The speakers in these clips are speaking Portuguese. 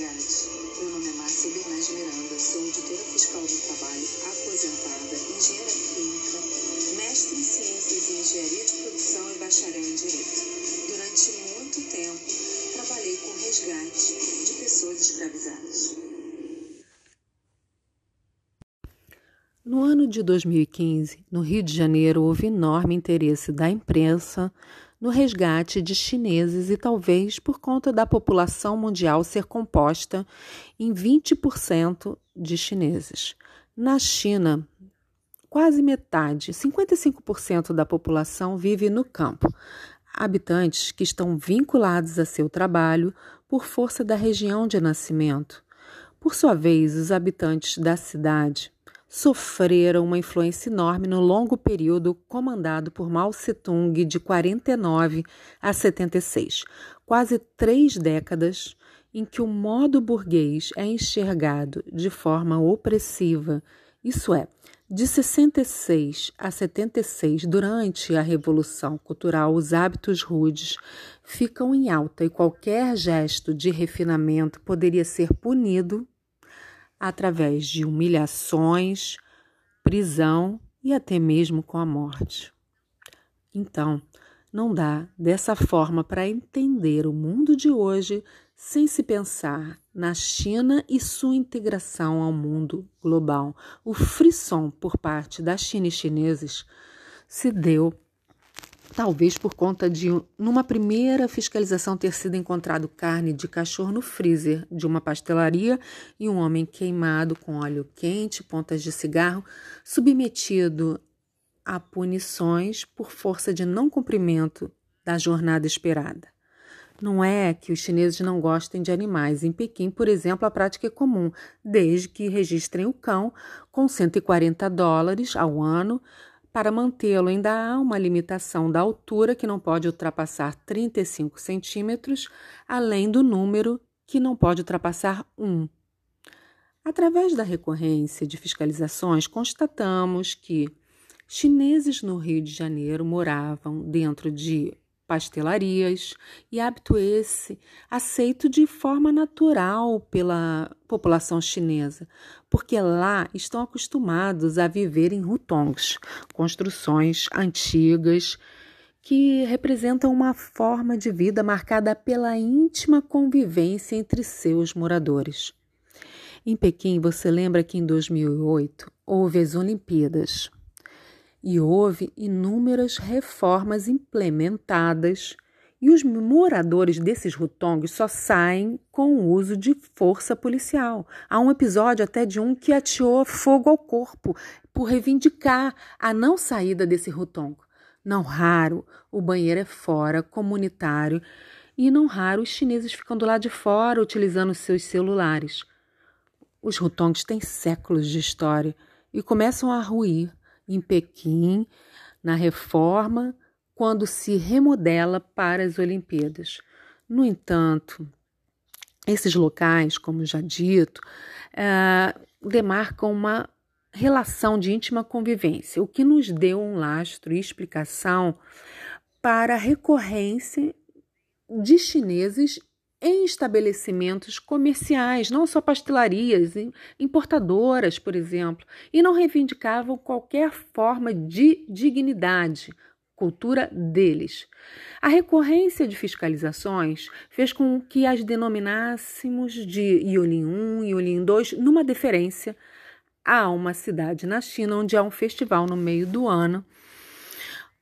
Meu nome é Márcia Bernays Miranda, sou auditora fiscal do trabalho, aposentada, engenheira química, mestre em ciências e engenharia de produção e bacharel em direito. Durante muito tempo, trabalhei com resgate de pessoas escravizadas. No ano de 2015, no Rio de Janeiro, houve enorme interesse da imprensa no resgate de chineses e talvez por conta da população mundial ser composta em 20% de chineses. Na China, quase metade, 55% da população vive no campo. Habitantes que estão vinculados a seu trabalho por força da região de nascimento. Por sua vez, os habitantes da cidade sofreram uma influência enorme no longo período comandado por Mao Tse-tung de 49 a 76, quase três décadas em que o modo burguês é enxergado de forma opressiva, isso é, de 66 a 76, durante a Revolução Cultural, os hábitos rudes ficam em alta e qualquer gesto de refinamento poderia ser punido através de humilhações, prisão e até mesmo com a morte. Então, não dá dessa forma para entender o mundo de hoje sem se pensar na China e sua integração ao mundo global. O frisson por parte da China e chineses se deu Talvez por conta de, numa primeira fiscalização, ter sido encontrado carne de cachorro no freezer de uma pastelaria e um homem queimado com óleo quente, pontas de cigarro, submetido a punições por força de não cumprimento da jornada esperada. Não é que os chineses não gostem de animais. Em Pequim, por exemplo, a prática é comum, desde que registrem o cão com 140 dólares ao ano para mantê-lo, ainda há uma limitação da altura que não pode ultrapassar 35 centímetros, além do número que não pode ultrapassar 1. Através da recorrência de fiscalizações, constatamos que chineses no Rio de Janeiro moravam dentro de pastelarias e hábito esse aceito de forma natural pela população chinesa, porque lá estão acostumados a viver em hutongs, construções antigas que representam uma forma de vida marcada pela íntima convivência entre seus moradores. Em Pequim, você lembra que em 2008 houve as Olimpíadas e houve inúmeras reformas implementadas e os moradores desses rutongs só saem com o uso de força policial. Há um episódio até de um que ateou fogo ao corpo por reivindicar a não saída desse rutong. Não raro, o banheiro é fora, comunitário, e não raro os chineses ficam do lado de fora utilizando seus celulares. Os rutongs têm séculos de história e começam a ruir em Pequim, na reforma, quando se remodela para as Olimpíadas. No entanto, esses locais, como já dito, é, demarcam uma relação de íntima convivência, o que nos deu um lastro e explicação para a recorrência de chineses em estabelecimentos comerciais, não só pastelarias, importadoras, por exemplo, e não reivindicavam qualquer forma de dignidade, cultura deles. A recorrência de fiscalizações fez com que as denominássemos de Yolin 1 e Yolin 2 numa deferência a uma cidade na China onde há um festival no meio do ano,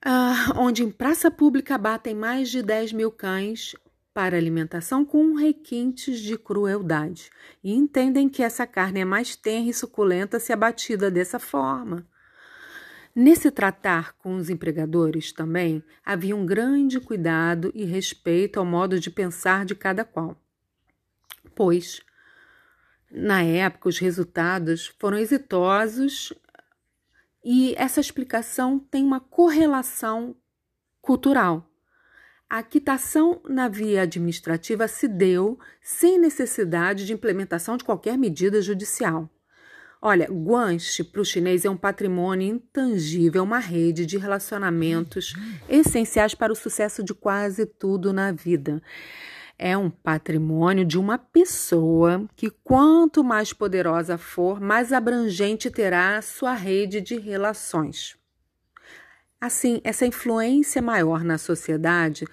uh, onde em praça pública batem mais de 10 mil cães para alimentação com requintes de crueldade e entendem que essa carne é mais tenra e suculenta se abatida dessa forma. Nesse tratar com os empregadores também havia um grande cuidado e respeito ao modo de pensar de cada qual, pois, na época, os resultados foram exitosos e essa explicação tem uma correlação cultural. A quitação na via administrativa se deu sem necessidade de implementação de qualquer medida judicial. Olha, guanche para o chinês é um patrimônio intangível, uma rede de relacionamentos essenciais para o sucesso de quase tudo na vida. É um patrimônio de uma pessoa que, quanto mais poderosa for, mais abrangente terá a sua rede de relações. Assim, essa influência maior na sociedade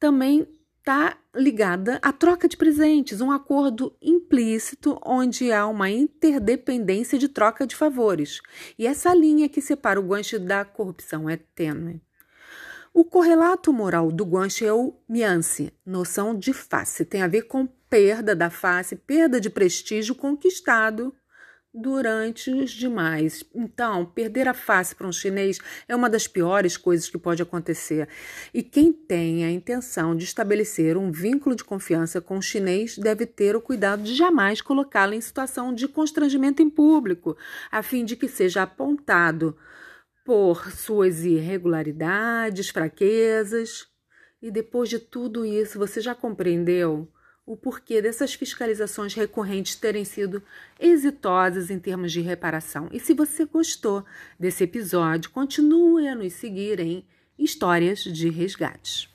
também está ligada à troca de presentes, um acordo implícito onde há uma interdependência de troca de favores. E essa linha que separa o guanche da corrupção é tênue. O correlato moral do guanche é o miance, noção de face, tem a ver com perda da face, perda de prestígio conquistado durante os demais. Então, perder a face para um chinês é uma das piores coisas que pode acontecer. E quem tem a intenção de estabelecer um vínculo de confiança com o chinês deve ter o cuidado de jamais colocá-lo em situação de constrangimento em público, a fim de que seja apontado por suas irregularidades, fraquezas. E depois de tudo isso, você já compreendeu? O porquê dessas fiscalizações recorrentes terem sido exitosas em termos de reparação. E se você gostou desse episódio, continue a nos seguir em Histórias de Resgates.